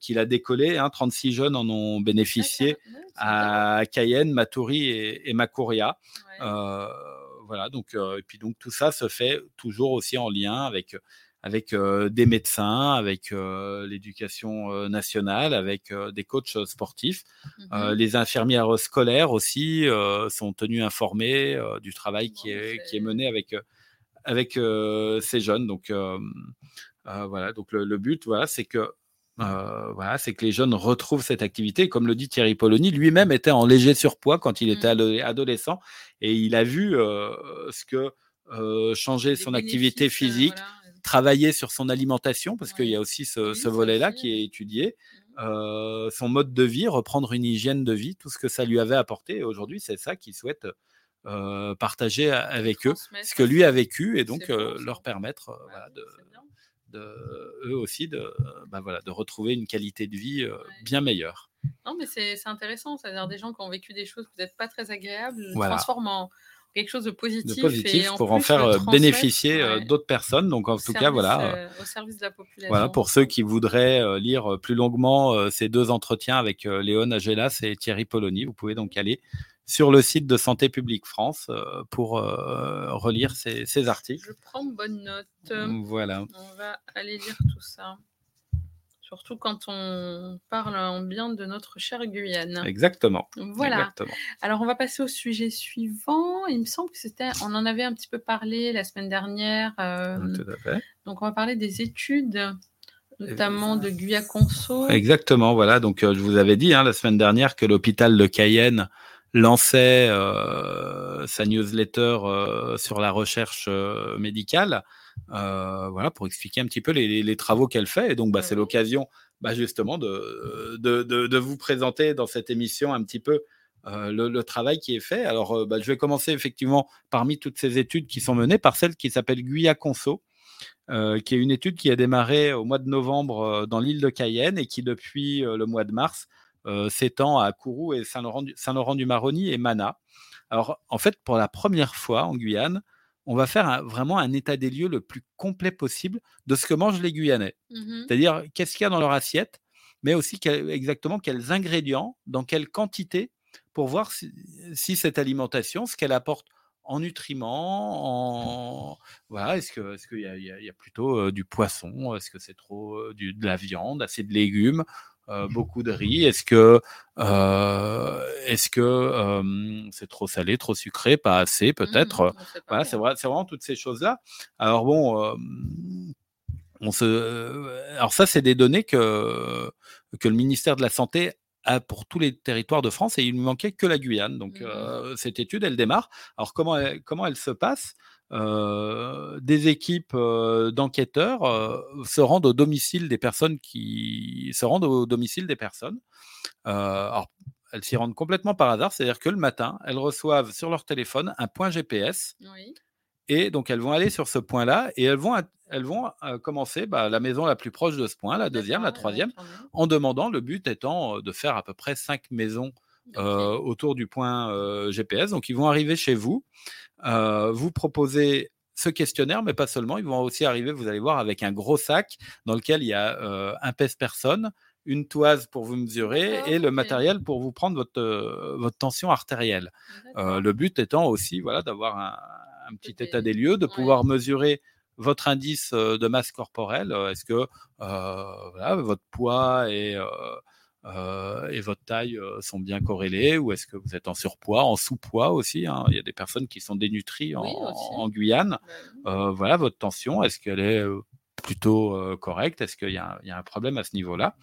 qu'il a décollé. Hein, 36 jeunes en ont bénéficié à Cayenne, Matoury et, et Macouria voilà, donc, et puis donc tout ça se fait toujours aussi en lien avec avec des médecins, avec l'éducation nationale, avec des coachs sportifs. Mmh les infirmières scolaires aussi sont tenues informées du travail qui est, qui est mené avec, avec ces jeunes. Donc voilà, donc le, le but, voilà, c'est que euh, voilà, c'est que les jeunes retrouvent cette activité. Comme le dit Thierry Polony, lui-même était en léger surpoids quand il était mmh. adolescent et il a vu euh, ce que euh, changer son activité physique, travailler sur son alimentation, parce qu'il y a aussi ce, volet-là qui est étudié, mmh. son mode de vie, reprendre une hygiène de vie, tout ce que ça lui avait apporté. Et aujourd'hui, c'est ça qu'il souhaite partager avec eux, ce que lui a vécu, et donc leur permettre de de, eux aussi de, bah voilà, de retrouver une qualité de vie euh, bien meilleure. Non, mais c'est intéressant, c'est-à-dire des gens qui ont vécu des choses peut-être pas très agréables, voilà. transforment en quelque chose de positif, de positif pour en faire euh, bénéficier euh, d'autres personnes. Donc en tout cas, voilà. au service de la population. Voilà, pour ceux qui voudraient lire plus longuement ces deux entretiens avec Léon Agelas et Thierry Polony, vous pouvez donc aller sur le site de Santé publique France euh, pour euh, relire ces, articles. Je prends bonne note. Voilà. On va aller lire tout ça. Surtout quand on parle en bien de notre chère Guyane. Exactement. Voilà. Exactement. Alors, on va passer au sujet suivant. Il me semble que c'était, on en avait un petit peu parlé la semaine dernière. euh, Tout à fait. donc, on va parler des études, notamment de Guyaconso. Exactement, voilà. Donc, je vous avais dit hein, la semaine dernière que l'hôpital de Cayenne lançait euh, sa newsletter euh, sur la recherche euh, médicale, euh, voilà, pour expliquer un petit peu les, les travaux qu'elle fait. Et donc, bah, c'est Mhm. l'occasion, bah, justement, de, de, de, de vous présenter dans cette émission un petit peu euh, le, le travail qui est fait. Alors, euh, bah, je vais commencer effectivement parmi toutes ces études qui sont menées par celle qui s'appelle Guyaconso. Euh, qui est une étude qui a démarré au mois de novembre dans l'île de Cayenne et qui, depuis le mois de mars, s'étend à Kourou et Saint-Laurent du, Saint du Maroni et Mana. Alors, en fait, pour la première fois en Guyane, on va faire un- vraiment un état des lieux le plus complet possible de ce que mangent les Guyanais. Mhm. C'est-à-dire, qu'est-ce qu'il y a dans leur assiette, mais aussi quel- exactement quels ingrédients, dans quelle quantité, pour voir si, si cette alimentation, ce qu'elle apporte en nutriments, en voilà, est-ce que est-ce qu'il y, a- y plutôt euh, du poisson, est-ce que c'est trop euh, du- de la viande, assez de légumes, euh, beaucoup de riz, est-ce que euh, est-ce que euh, c'est trop salé, trop sucré, pas assez peut-être? Sait pas Voilà, c'est vrai, vraiment toutes ces choses-là. Alors bon, euh, on se, euh, alors ça, c'est des données que que le ministère de la Santé a pour tous les territoires de France et il ne manquait que la Guyane. Donc euh, cette étude, elle démarre. Alors comment elle, comment elle se passe? Euh, Des équipes euh, d'enquêteurs euh, se rendent au domicile des personnes qui se rendent au domicile des personnes. Alors elles s'y rendent complètement par hasard, c'est-à-dire que le matin, elles reçoivent sur leur téléphone un point GPS Oui. et donc, elles vont aller sur ce point-là et elles vont, elles vont commencer bah, la maison la plus proche de ce point, la deuxième, la troisième, en demandant, le but étant de faire à peu près cinq maisons autour du point euh, GPS. Donc, ils vont arriver chez vous, euh, vous proposer ce questionnaire, mais pas seulement, ils vont aussi arriver, vous allez voir, avec un gros sac dans lequel il y a euh, un pèse-personne, une toise pour vous mesurer D'accord, et le matériel pour vous prendre votre, euh, votre tension artérielle. Euh, le but étant aussi voilà, d'avoir un, un petit état des lieux, de ouais. pouvoir mesurer votre indice de masse corporelle. Est-ce que voilà, votre poids et, euh, et votre taille euh, sont bien corrélés ou est-ce que vous êtes en surpoids, en sous-poids aussi hein? Il y a des personnes qui sont dénutries en, Oui, aussi. en Guyane. Bah. Euh, voilà, votre tension, est-ce qu'elle est plutôt correcte? Est-ce qu'il y, a un- il y a un problème à ce niveau-là?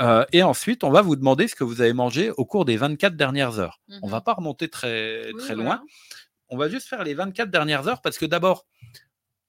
Euh, Et ensuite, on va vous demander ce que vous avez mangé au cours des 24 dernières heures. On Mhm. va pas remonter très, Oui, très voilà. loin. On va juste faire les 24 dernières heures parce que d'abord,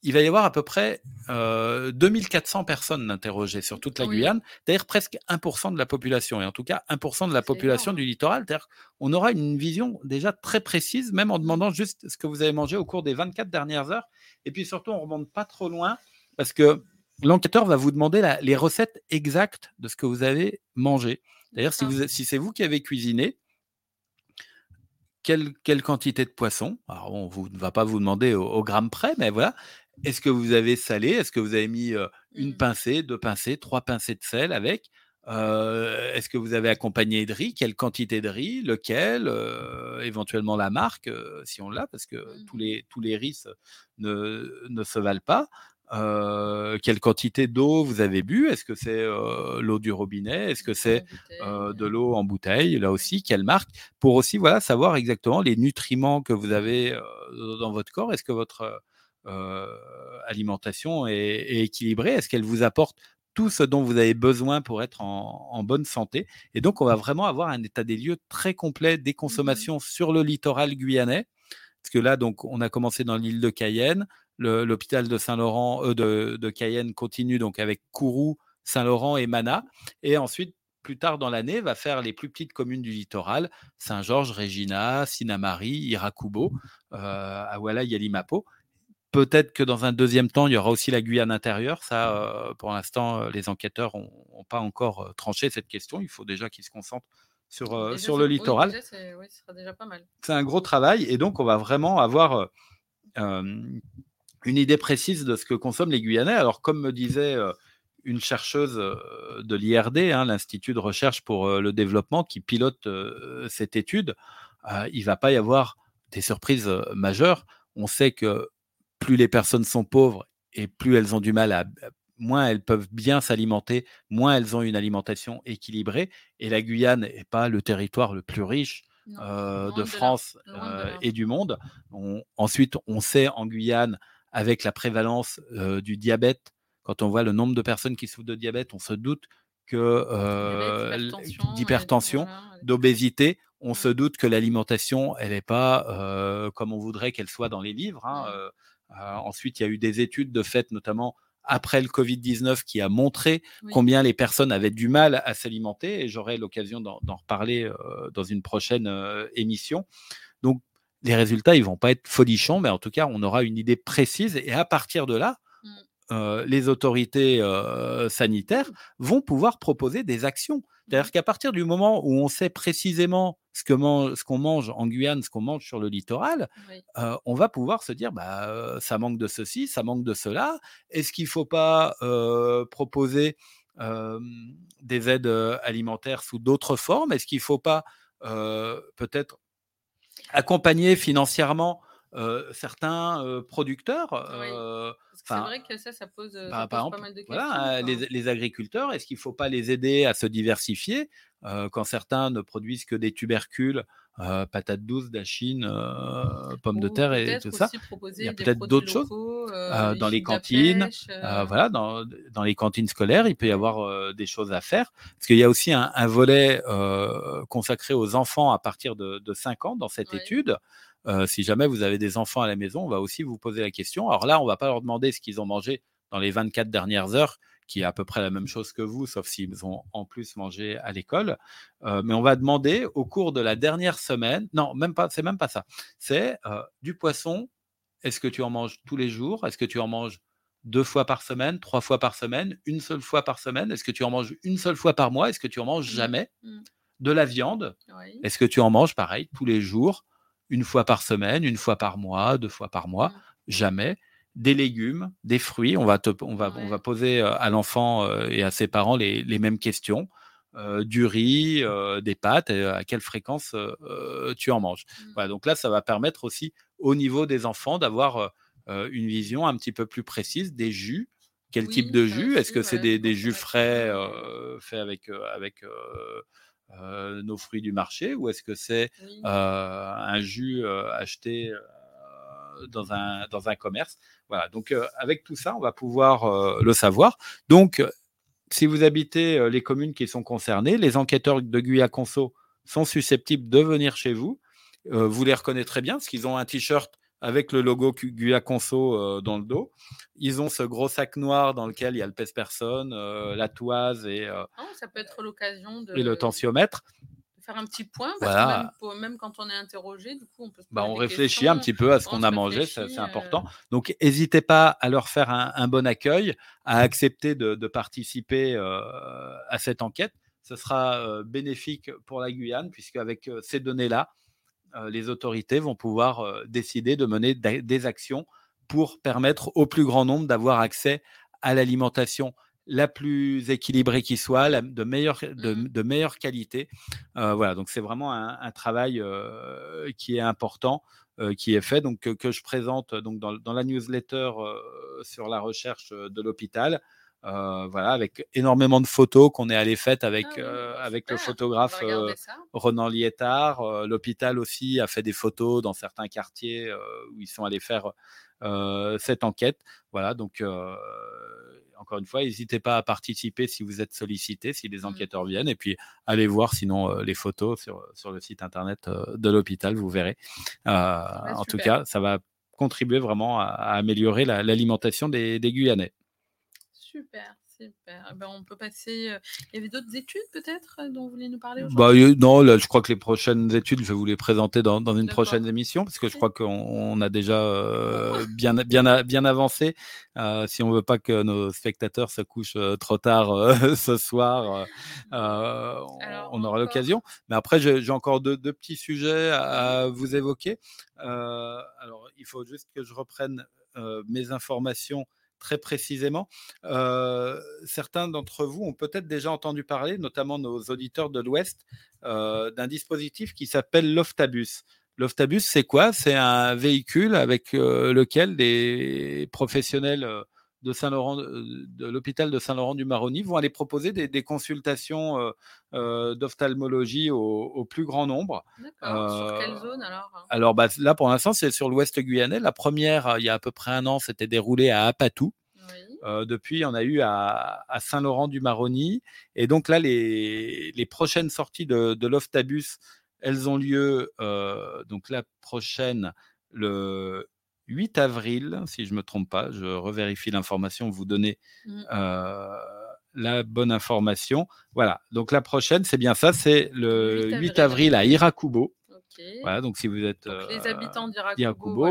il va y avoir à peu près euh, 2400 personnes interrogées sur toute la Oui. Guyane, c'est-à-dire presque 1% de la population, et en tout cas 1% de la population du littoral. C'est-à-dire qu'on aura une vision déjà très précise, même en demandant juste ce que vous avez mangé au cours des 24 dernières heures. Et puis surtout, on ne remonte pas trop loin parce que l'enquêteur va vous demander la- les recettes exactes de ce que vous avez mangé. D'ailleurs, si, c'est vous qui avez cuisiné, quelle, quelle quantité de poisson Alors, on ne va pas vous demander au, au gramme près, mais voilà. Est-ce que vous avez salé? Est-ce que vous avez mis euh, une Mhm. pincée, deux pincées, trois pincées de sel avec? Euh, Est-ce que vous avez accompagné de riz? Quelle quantité de riz? Lequel? Euh, Éventuellement la marque, si on l'a, parce que tous, Mhm. les, tous les riz ne, ne se valent pas. Euh, quelle quantité d'eau vous avez bu? Est-ce que c'est euh, l'eau du robinet? Est-ce que c'est euh, de l'eau en bouteille, là aussi, quelle marque, pour aussi voilà, savoir exactement les nutriments que vous avez dans votre corps. Est-ce que votre alimentation est, est équilibrée Est-ce qu'elle vous apporte tout ce dont vous avez besoin pour être en, en bonne santé? Et donc, on va vraiment avoir un état des lieux très complet des consommations sur le littoral guyanais. Parce que là, donc, on a commencé dans l'île de Cayenne. L'hôpital de Saint-Laurent, euh, de, de Cayenne continue donc avec Kourou, Saint-Laurent et Mana. Et ensuite, plus tard dans l'année, va faire les plus petites communes du littoral, Saint-Georges, Regina, Sinamari, Irakubo, euh, Awala, Yalimapo. Peut-être que dans un deuxième temps, il y aura aussi la Guyane intérieure. Ça, euh, pour l'instant, euh, les enquêteurs n'ont pas encore euh, tranché cette question. Il faut déjà qu'ils se concentrent sur, Déjà, sur le oui, littoral. déjà, oui, ce sera déjà pas mal. C'est un gros travail et donc on va vraiment avoir euh, une idée précise de ce que consomment les Guyanais. Alors, comme me disait une chercheuse de l'IRD, hein, l'Institut de recherche pour le développement, qui pilote euh, cette étude, euh, il ne va pas y avoir des surprises majeures. On sait que plus les personnes sont pauvres et plus elles ont du mal à, moins elles peuvent bien s'alimenter, moins elles ont une alimentation équilibrée. Et la Guyane n'est pas le territoire le plus riche de France et du monde. ensuite, on sait en Guyane, avec la prévalence du diabète, quand on voit le nombre de personnes qui souffrent de diabète, on se doute que d'hypertension, d'obésité, on se doute que l'alimentation, elle n'est pas comme on voudrait qu'elle soit dans les livres. Hein, ensuite, il y a eu des études de fait, notamment après le Covid-19 qui a montré combien les personnes avaient du mal à s'alimenter et j'aurai l'occasion d'en reparler euh, dans une prochaine euh, émission. Donc, les résultats, ils vont pas être folichons, mais en tout cas, on aura une idée précise et à partir de là. Euh, les autorités sanitaires vont pouvoir proposer des actions. C'est-à-dire mmh. qu'à partir du moment où on sait précisément ce qu'on ce qu'on mange en Guyane, ce qu'on mange sur le littoral, euh, on va pouvoir se dire, bah, euh, ça manque de ceci, ça manque de cela. Est-ce qu'il ne faut pas euh, proposer des aides alimentaires sous d'autres formes? Est-ce qu'il ne faut pas peut-être accompagner financièrement certains producteurs c'est vrai que ça, ça pose, bah, pas mal de questions. Voilà, les, agriculteurs, est-ce qu'il ne faut pas les aider à se diversifier quand certains ne produisent que des tubercules, patates douces, dachines, pommes de terre et tout ça? Il y a peut-être d'autres choses dans les cantines. voilà, dans, dans, les cantines scolaires, il peut y avoir des choses à faire. Parce qu'il y a aussi un, volet consacré aux enfants à partir de, de 5 ans dans cette étude. Euh, si jamais vous avez des enfants à la maison, on va aussi vous poser la question. Alors là, on ne va pas leur demander ce qu'ils ont mangé dans les 24 dernières heures, qui est à peu près la même chose que vous, sauf s'ils ont en plus mangé à l'école. Euh, mais on va demander au cours de la dernière semaine, non, même pas, c'est même pas ça. C'est euh, du poisson. Est-ce que tu en manges tous les jours? Est-ce que tu en manges deux fois par semaine, trois fois par semaine, une seule fois par semaine? Est-ce que tu en manges une seule fois par mois? Est-ce que tu en manges mmh. jamais mmh. De la viande? Est-ce que tu en manges pareil tous les jours une fois par semaine, une fois par mois, deux fois par mois, mmh. jamais. Des légumes, des fruits. On va, on va, on va poser à l'enfant et à ses parents les, mêmes questions. Euh, du riz, des pâtes, à quelle fréquence tu en manges. Mmh. Voilà, donc là, ça va permettre aussi au niveau des enfants d'avoir une vision un petit peu plus précise des jus. Quel type de jus? Est-ce que c'est des, jus frais faits avec, avec euh, nos fruits du marché ou est-ce que c'est euh, un jus euh, acheté dans un, dans un commerce? Voilà, donc avec tout ça, on va pouvoir le savoir. Donc, si vous habitez les communes qui sont concernées, les enquêteurs de Guyane Conso sont susceptibles de venir chez vous. vous les reconnaîtrez bien parce qu'ils ont un t-shirt avec le logo Gua Conso euh, dans le dos. Ils ont ce gros sac noir dans lequel il y a le pèse-personne, euh, la toise et, oh, ça peut être l'occasion de... et le tensiomètre. faire un petit point, parce que même, quand on est interrogé, du coup, on peut bah, On réfléchit un petit peu à ce qu'on a mangé, c'est important. Donc, n'hésitez pas à leur faire un, bon accueil, à accepter de, de participer à cette enquête. Ce sera bénéfique pour la Guyane, puisque avec ces données-là, les autorités vont pouvoir euh, décider de mener des actions pour permettre au plus grand nombre d'avoir accès à l'alimentation la plus équilibrée qui soit, de, meilleure, de, mmh. meilleure qualité. Euh, voilà, donc c'est vraiment un, travail qui est important, qui est fait, donc que, je présente donc dans, la newsletter sur la recherche de l'hôpital. Euh, voilà, avec énormément de photos qu'on est allé faire avec, ah euh, avec le photographe euh, Ronan Lietard. L'hôpital aussi a fait des photos dans certains quartiers où ils sont allés faire cette enquête. Voilà, donc encore une fois, n'hésitez pas à participer si vous êtes sollicité, si les mmh. enquêteurs viennent, et puis allez voir sinon les photos sur, sur le site internet de l'hôpital, vous verrez. en tout cas, ça va contribuer vraiment à, améliorer l'alimentation des, des Guyanais. Super, super. Eh ben, on peut passer. Euh, il y avait d'autres études peut-être euh, dont vous voulez nous parler bah, aujourd'hui? Non, là, je crois que les prochaines études, je vais vous les présenter dans, dans une prochaine émission parce que je crois qu'on a déjà euh, bien, bien, bien avancé. si on veut pas que nos spectateurs se couchent trop tard ce soir, on, aura l'occasion. Mais après, j'ai encore deux, deux, petits sujets à, vous évoquer. alors, il faut juste que je reprenne mes informations très précisément. Euh, certains d'entre vous ont peut-être déjà entendu parler, notamment nos auditeurs de l'Ouest, euh, d'un dispositif qui s'appelle l'Oftabus. L'Oftabus, c'est quoi? C'est un véhicule avec euh, lequel des professionnels de Saint-Laurent, de l'hôpital de Saint-Laurent-du-Maroni vont aller proposer des, consultations d'ophtalmologie au, plus grand nombre. D'accord. sur quelle zone alors? Alors bah, là, pour l'instant, c'est sur l'ouest guyanais. La première, il y a à peu près un an, s'était déroulée à Apatou. depuis, on a eu à, Saint-Laurent-du-Maroni. Et donc là, les, prochaines sorties de, de l'Oftabus, elles ont lieu, donc la prochaine, le 8 avril, si je ne me trompe pas, je revérifie l'information, vous donnez mmh. la bonne information. Voilà, donc la prochaine, c'est bien ça, c'est le 8 avril, à Irakubo. Voilà, donc si vous êtes. les habitants d'Irakubo.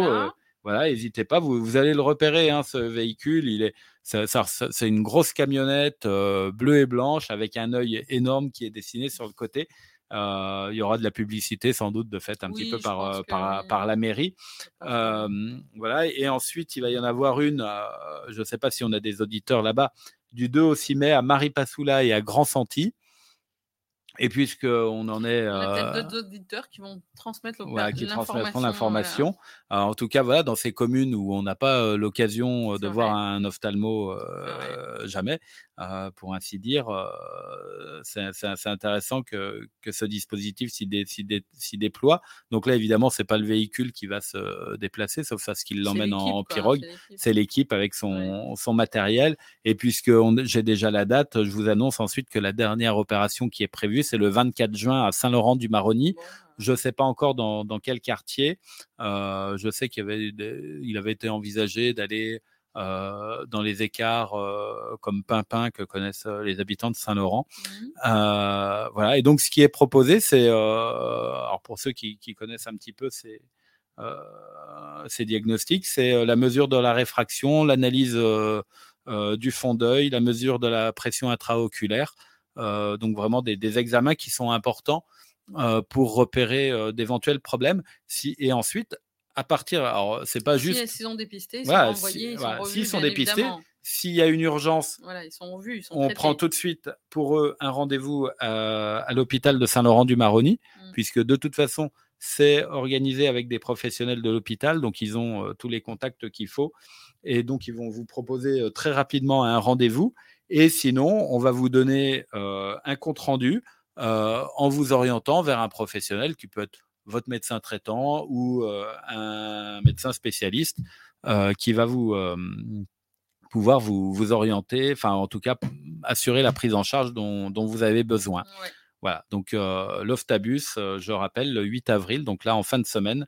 Voilà. n'hésitez pas, vous, allez le repérer, hein, ce véhicule. Il est, c'est une grosse camionnette bleue et blanche avec un œil énorme qui est dessiné sur le côté. Euh, il y aura de la publicité sans doute de fait un petit peu par, euh, par, par, la mairie. voilà. Et ensuite, il va y en avoir une, euh, je ne sais pas si on a des auditeurs là-bas, du 2 au 6 mai à Marie-Passoula et à Grand-Santi. Et puisqu'on en est. On a peut-être euh, d'autres auditeurs qui vont transmettre l'information. En tout cas, voilà, dans ces communes où on n'a pas euh, l'occasion euh, de voir un ophtalmo jamais, pour ainsi dire, c'est intéressant que, que, ce dispositif s'y déploie. Donc là, évidemment, c'est pas le véhicule qui va se déplacer, sauf à ce qu'il l'emmène en, pirogue. C'est l'équipe avec son, son matériel. Et puisque j'ai déjà la date, je vous annonce ensuite que la dernière opération qui est prévue, c'est le 24 juin à Saint-Laurent-du-Maroni. Je ne sais pas encore dans, quel quartier. Euh, je sais qu'il avait, il avait été envisagé d'aller euh, dans les écarts euh, comme Pimpin que connaissent les habitants de Saint-Laurent. Mmh. voilà. Et donc, ce qui est proposé, c'est, alors pour ceux qui, connaissent un petit peu ces, ces diagnostics, c'est la mesure de la réfraction, l'analyse du fond d'œil, la mesure de la pression intraoculaire. Euh, donc vraiment des, examens qui sont importants euh, pour repérer euh, d'éventuels problèmes. Si, et ensuite, à partir, alors c'est pas juste. S'ils sont dépistés, ils sont envoyés, S'ils sont dépistés, s'il y a une urgence, ils sont vus, on prend tout de suite pour eux un rendez-vous à, l'hôpital de Saint-Laurent-du-Maroni, mmh. puisque de toute façon, c'est organisé avec des professionnels de l'hôpital, donc ils ont tous les contacts qu'il faut, et donc ils vont vous proposer très rapidement un rendez-vous. Et sinon, on va vous donner euh, un compte rendu euh, en vous orientant vers un professionnel qui peut être votre médecin traitant ou euh, un médecin spécialiste qui va vous pouvoir vous, vous, orienter, enfin en tout cas assurer la prise en charge dont, dont vous avez besoin. Voilà, donc l'Oftabus, je rappelle, le 8 avril, donc là en fin de semaine,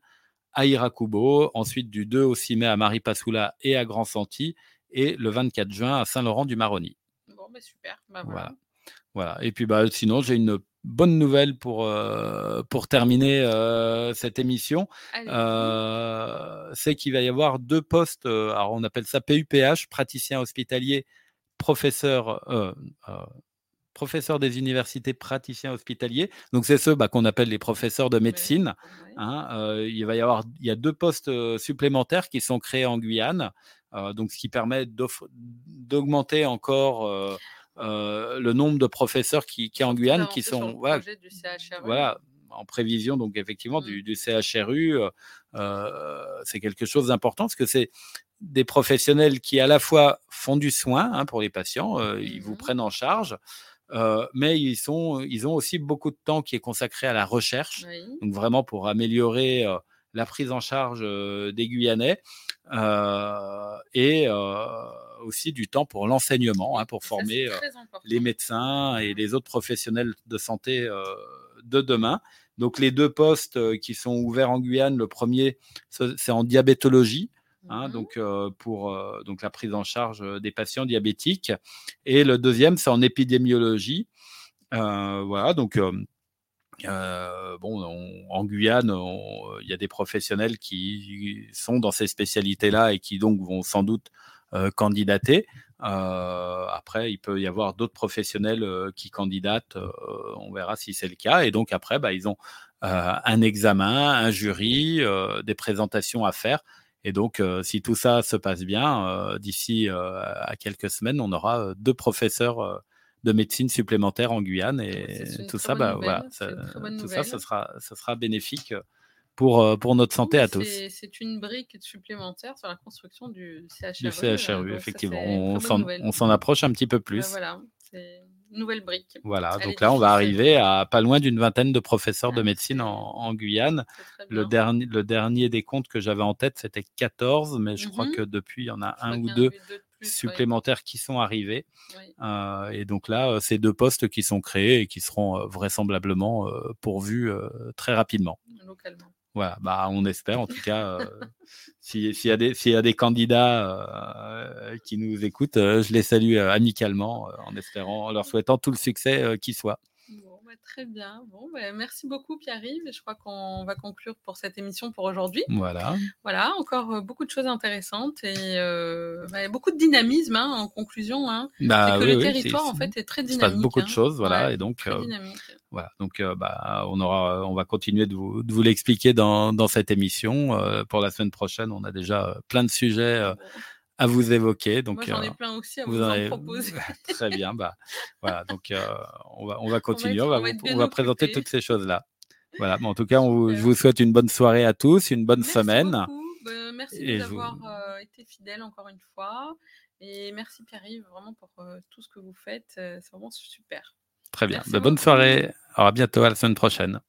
à Irakubo, ensuite du 2 au 6 mai à Marie-Passoula et à Grand-Santi, et le 24 juin à Saint-Laurent-du-Maroni. Bah, super. Bah, voilà. voilà. Et puis bah, sinon, j'ai une bonne nouvelle pour, euh, pour terminer euh, cette émission. Euh, c'est qu'il va y avoir deux postes, alors on appelle ça PUPH, praticien hospitalier, professeur, professeur des universités, praticien hospitalier. Donc c'est ceux bah, qu'on appelle les professeurs de médecine. Hein. il va y avoir, il y a deux postes supplémentaires qui sont créés en Guyane. Donc ce qui permet d'augmenter encore le nombre de professeurs qui, qui en Guyane qui sont voilà, voilà, en prévision donc effectivement du, mmh. CHRU. c'est quelque chose d'important parce que c'est des professionnels qui à la fois font du soin hein, pour les patients, ils vous mmh prennent en charge, mais ils, sont, ils ont aussi beaucoup de temps qui est consacré à la recherche, donc vraiment pour améliorer la prise en charge des Guyanais et aussi du temps pour l'enseignement, hein, pour former les médecins et les autres professionnels de santé de demain. Donc les deux postes qui sont ouverts en Guyane, le premier c'est en diabétologie. Hein, mmh donc pour donc la prise en charge des patients diabétiques et le deuxième c'est en épidémiologie voilà donc euh, bon, en Guyane, il y a des professionnels qui sont dans ces spécialités-là et qui donc vont sans doute euh, candidater. Euh, après, il peut y avoir d'autres professionnels qui candidatent. on verra si c'est le cas. Et donc après, bah, ils ont un examen, un jury, des présentations à faire. Et donc, si tout ça se passe bien, d'ici à quelques semaines, on aura deux professeurs de médecine supplémentaire en Guyane. Et tout ça, bah, voilà, ça, tout ça, ça sera, ça sera bénéfique pour, pour notre santé à tous. C'est une brique supplémentaire sur la construction du CHRU. Du CHRU, effectivement. On s'en approche un petit peu plus. voilà, c'est nouvelle brique. Voilà, donc là, on va arriver à pas loin d'une vingtaine de professeurs de ah, médecine en, Guyane. Le dernier, le dernier des comptes que j'avais en tête, c'était 14, mais je crois mmh que depuis, il y en a un ou deux, supplémentaires qui sont arrivés. Euh, et donc là, euh, c'est deux postes qui sont créés et qui seront euh, vraisemblablement pourvus très rapidement. Localement. Voilà, bah, on espère en tout cas. S'il y, a des, y a des candidats qui nous écoutent, je les salue amicalement en espérant, en leur souhaitant tout le succès qui soit. Bah, très bien. Bon, bah, merci beaucoup, Pierre-Yves. Je crois qu'on va conclure pour cette émission pour aujourd'hui. Voilà. Voilà, encore euh, beaucoup de choses intéressantes et euh, bah, beaucoup de dynamisme hein, en conclusion. Hein. Bah, que le territoire, en fait, est très dynamique. Il se passe beaucoup de hein. choses, voilà. et donc, euh, voilà. Donc, bah, on aura, on va continuer de vous, de vous l'expliquer dans, dans, cette émission. pour la semaine prochaine, on a déjà plein de sujets à vous évoquer. Donc, Moi, j'en ai euh, plein aussi à vous, en, proposer. Très bien. Bah, voilà, donc euh, on, va, on va continuer, on va, on va, présenter toutes ces choses-là. Voilà, mais en tout cas, on je vous souhaite une bonne soirée à tous, une bonne merci semaine. Bah, merci d'avoir euh, été fidèle encore une fois. Et merci Pierre-Yves vraiment pour tout ce que vous faites. C'est vraiment super. Très bien. Bah, bonne soirée. Alors à bientôt, à la semaine prochaine.